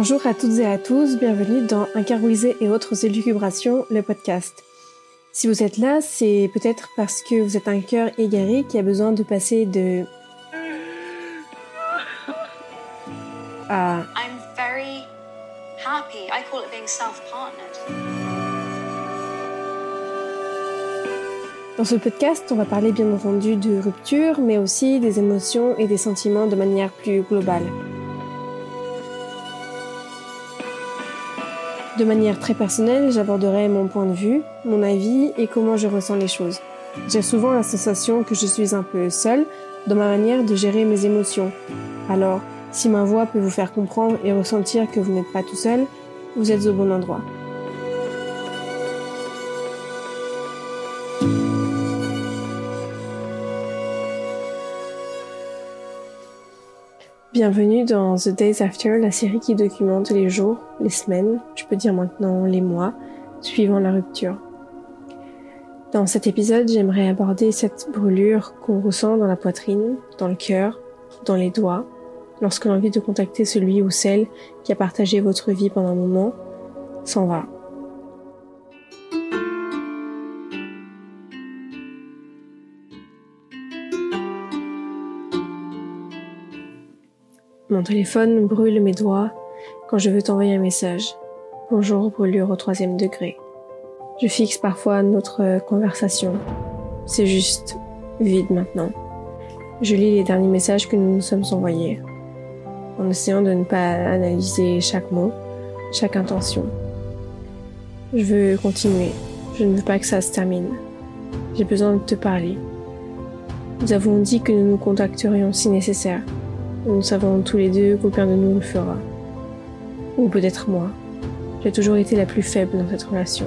Bonjour à toutes et à tous, bienvenue dans Incarboisé et autres élucubrations, le podcast. Si vous êtes là, c'est peut-être parce que vous êtes un cœur égaré qui a besoin de passer de à I'm very happy. I call it being self-partnered. Dans ce podcast, on va parler bien entendu de rupture, mais aussi des émotions et des sentiments de manière plus globale. De manière très personnelle, j'aborderai mon point de vue, mon avis et comment je ressens les choses. J'ai souvent la sensation que je suis un peu seule dans ma manière de gérer mes émotions. Alors, si ma voix peut vous faire comprendre et ressentir que vous n'êtes pas tout seul, vous êtes au bon endroit. Bienvenue dans The Days After, la série qui documente les jours, les semaines, je peux dire maintenant les mois, suivant la rupture. Dans cet épisode, j'aimerais aborder cette brûlure qu'on ressent dans la poitrine, dans le cœur, dans les doigts, lorsque l'envie de contacter celui ou celle qui a partagé votre vie pendant un moment s'en va. Mon téléphone brûle mes doigts quand je veux t'envoyer un message. Bonjour brûlure au troisième degré. Je fixe parfois notre conversation. C'est juste vide maintenant. Je lis les derniers messages que nous nous sommes envoyés, en essayant de ne pas analyser chaque mot, chaque intention. Je veux continuer. Je ne veux pas que ça se termine. J'ai besoin de te parler. Nous avons dit que nous nous contacterions si nécessaire. Nous savons tous les deux qu'aucun de nous le fera. Ou peut-être moi. J'ai toujours été la plus faible dans cette relation.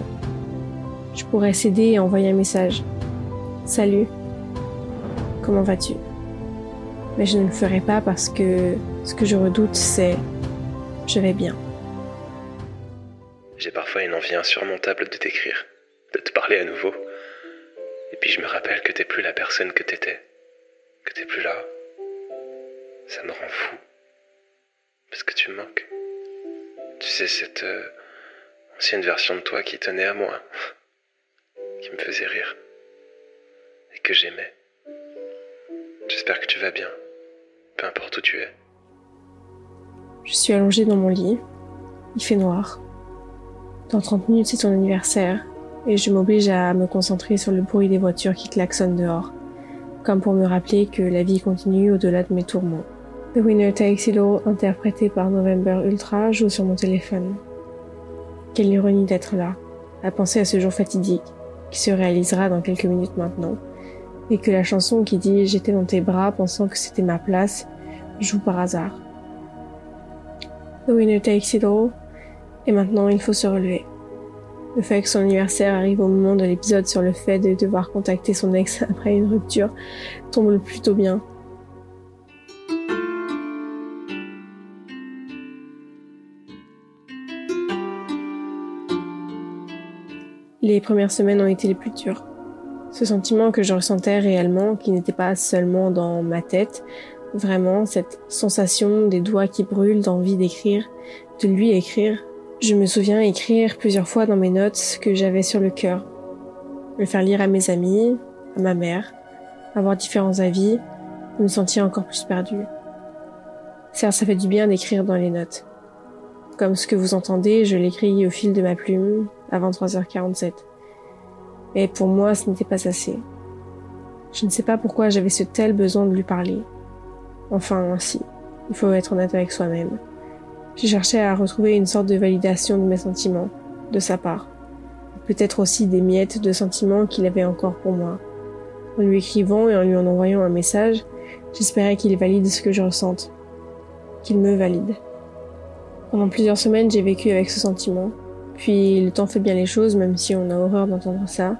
Je pourrais céder et envoyer un message. Salut. Comment vas-tu? Mais je ne le ferai pas parce que ce que je redoute, c'est je vais bien. J'ai parfois une envie insurmontable de t'écrire, de te parler à nouveau. Et puis je me rappelle que t'es plus la personne que t'étais, que t'es plus là, ça me rend fou. Parce que tu me manques. Tu sais, cette euh, ancienne version de toi qui tenait à moi, qui me faisait rire, et que j'aimais. J'espère que tu vas bien, peu importe où tu es. Je suis allongée dans mon lit. Il fait noir. Dans 30 minutes, c'est ton anniversaire, et je m'oblige à me concentrer sur le bruit des voitures qui klaxonnent dehors, comme pour me rappeler que la vie continue au-delà de mes tourments. The Winner Takes It All, interprété par November Ultra, joue sur mon téléphone. Quelle ironie d'être là, à penser à ce jour fatidique, qui se réalisera dans quelques minutes maintenant, et que la chanson qui dit J'étais dans tes bras pensant que c'était ma place joue par hasard. The Winner Takes It All, et maintenant il faut se relever. Le fait que son anniversaire arrive au moment de l'épisode sur le fait de devoir contacter son ex après une rupture tombe plutôt bien. Les premières semaines ont été les plus dures. Ce sentiment que je ressentais réellement, qui n'était pas seulement dans ma tête, vraiment cette sensation des doigts qui brûlent d'envie d'écrire, de lui écrire. Je me souviens écrire plusieurs fois dans mes notes que j'avais sur le cœur. Le faire lire à mes amis, à ma mère, avoir différents avis, me sentir encore plus perdue. Certes, ça fait du bien d'écrire dans les notes. Comme ce que vous entendez, je l'écris au fil de ma plume, à 23h47. Mais pour moi, ce n'était pas assez. Je ne sais pas pourquoi j'avais ce tel besoin de lui parler. Enfin, si, il faut être honnête avec soi-même. J'ai cherché à retrouver une sorte de validation de mes sentiments, de sa part. Peut-être aussi des miettes de sentiments qu'il avait encore pour moi. En lui écrivant et en lui en envoyant un message, j'espérais qu'il valide ce que je ressente. Qu'il me valide. Pendant plusieurs semaines, j'ai vécu avec ce sentiment, puis le temps fait bien les choses, même si on a horreur d'entendre ça.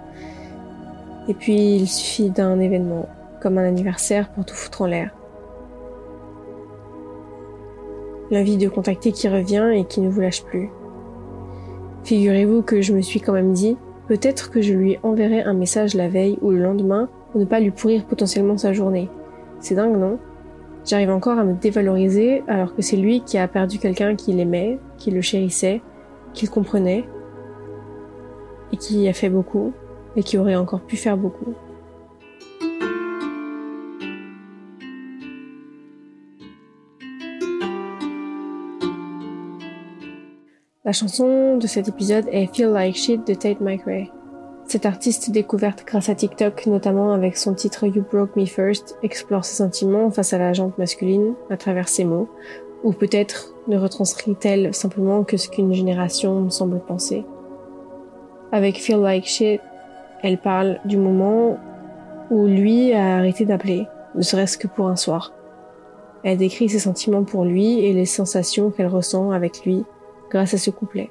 Et puis il suffit d'un événement, comme un anniversaire, pour tout foutre en l'air. L'envie de contacter qui revient et qui ne vous lâche plus. Figurez-vous que je me suis quand même dit, peut-être que je lui enverrai un message la veille ou le lendemain pour ne pas lui pourrir potentiellement sa journée. C'est dingue, non? J'arrive encore à me dévaloriser alors que c'est lui qui a perdu quelqu'un qu'il aimait, qui le chérissait, qu'il comprenait, et qui a fait beaucoup, et qui aurait encore pu faire beaucoup. La chanson de cet épisode est Feel Like Shit de Tate McRae. Cette artiste découverte grâce à TikTok, notamment avec son titre You Broke Me First, explore ses sentiments face à la jante masculine à travers ses mots, ou peut-être ne retranscrit-elle simplement que ce qu'une génération semble penser? Avec Feel Like Shit, elle parle du moment où lui a arrêté d'appeler, ne serait-ce que pour un soir. Elle décrit ses sentiments pour lui et les sensations qu'elle ressent avec lui grâce à ce couplet.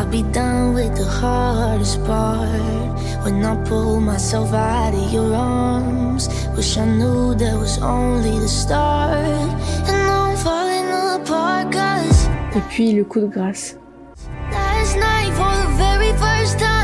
I'd be done with the hardest part. When I pull myself out of your arms Wish I knew that was only the start. And now I'm falling apart cause Et puis le coup de grâce. Last night for the very first time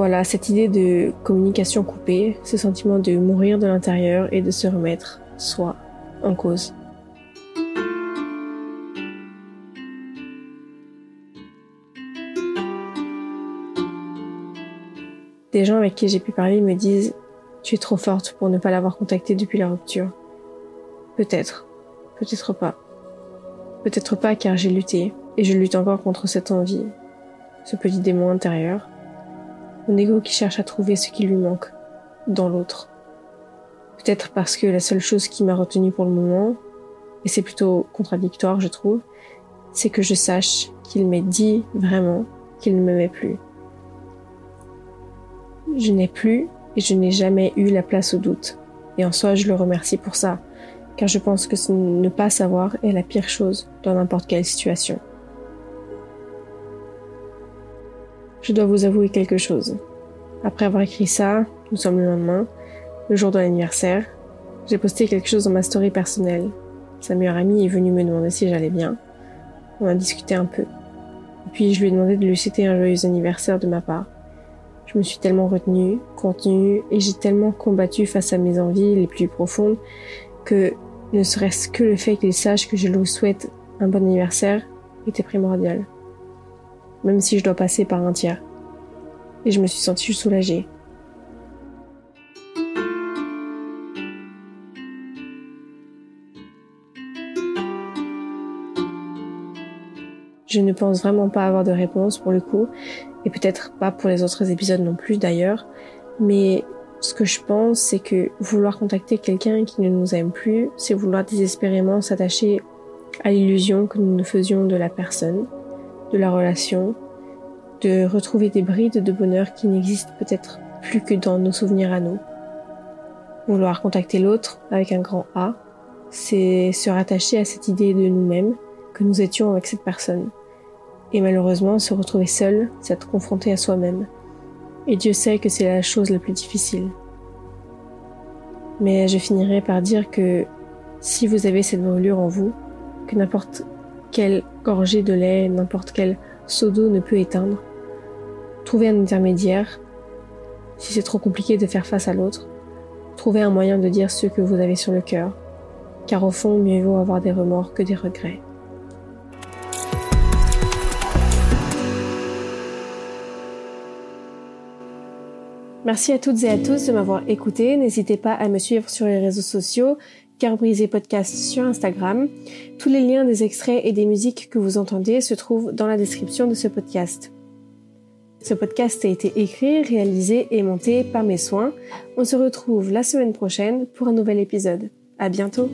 voilà, cette idée de communication coupée, ce sentiment de mourir de l'intérieur et de se remettre soi en cause. Des gens avec qui j'ai pu parler me disent Tu es trop forte pour ne pas l'avoir contacté depuis la rupture. Peut-être, peut-être pas. Peut-être pas car j'ai lutté, et je lutte encore contre cette envie, ce petit démon intérieur, mon ego qui cherche à trouver ce qui lui manque dans l'autre. Peut-être parce que la seule chose qui m'a retenu pour le moment, et c'est plutôt contradictoire je trouve, c'est que je sache qu'il m'ait dit vraiment qu'il ne m'aimait plus. Je n'ai plus et je n'ai jamais eu la place au doute. Et en soi, je le remercie pour ça, car je pense que ne pas savoir est la pire chose dans n'importe quelle situation. Je dois vous avouer quelque chose. Après avoir écrit ça, nous sommes le lendemain, le jour de l'anniversaire, j'ai posté quelque chose dans ma story personnelle. Sa meilleure amie est venue me demander si j'allais bien. On a discuté un peu. Et puis je lui ai demandé de lui citer un joyeux anniversaire de ma part. Je me suis tellement retenue, contenue, et j'ai tellement combattu face à mes envies les plus profondes que ne serait-ce que le fait qu'il sache que je lui souhaite un bon anniversaire était primordial même si je dois passer par un tiers. Et je me suis sentie soulagée. Je ne pense vraiment pas avoir de réponse pour le coup, et peut-être pas pour les autres épisodes non plus d'ailleurs, mais ce que je pense, c'est que vouloir contacter quelqu'un qui ne nous aime plus, c'est vouloir désespérément s'attacher à l'illusion que nous nous faisions de la personne, de la relation, de retrouver des brides de bonheur qui n'existent peut-être plus que dans nos souvenirs à nous. Vouloir contacter l'autre avec un grand A, c'est se rattacher à cette idée de nous-mêmes que nous étions avec cette personne. Et malheureusement, se retrouver seul, c'est être confronté à soi-même. Et Dieu sait que c'est la chose la plus difficile. Mais je finirai par dire que si vous avez cette brûlure en vous, que n'importe quelle gorgée de lait, n'importe quel seau d'eau ne peut éteindre, trouvez un intermédiaire, si c'est trop compliqué de faire face à l'autre, trouvez un moyen de dire ce que vous avez sur le cœur, car au fond, mieux vaut avoir des remords que des regrets. Merci à toutes et à tous de m'avoir écouté. N'hésitez pas à me suivre sur les réseaux sociaux, Cœur podcast sur Instagram. Tous les liens des extraits et des musiques que vous entendez se trouvent dans la description de ce podcast. Ce podcast a été écrit, réalisé et monté par mes soins. On se retrouve la semaine prochaine pour un nouvel épisode. À bientôt!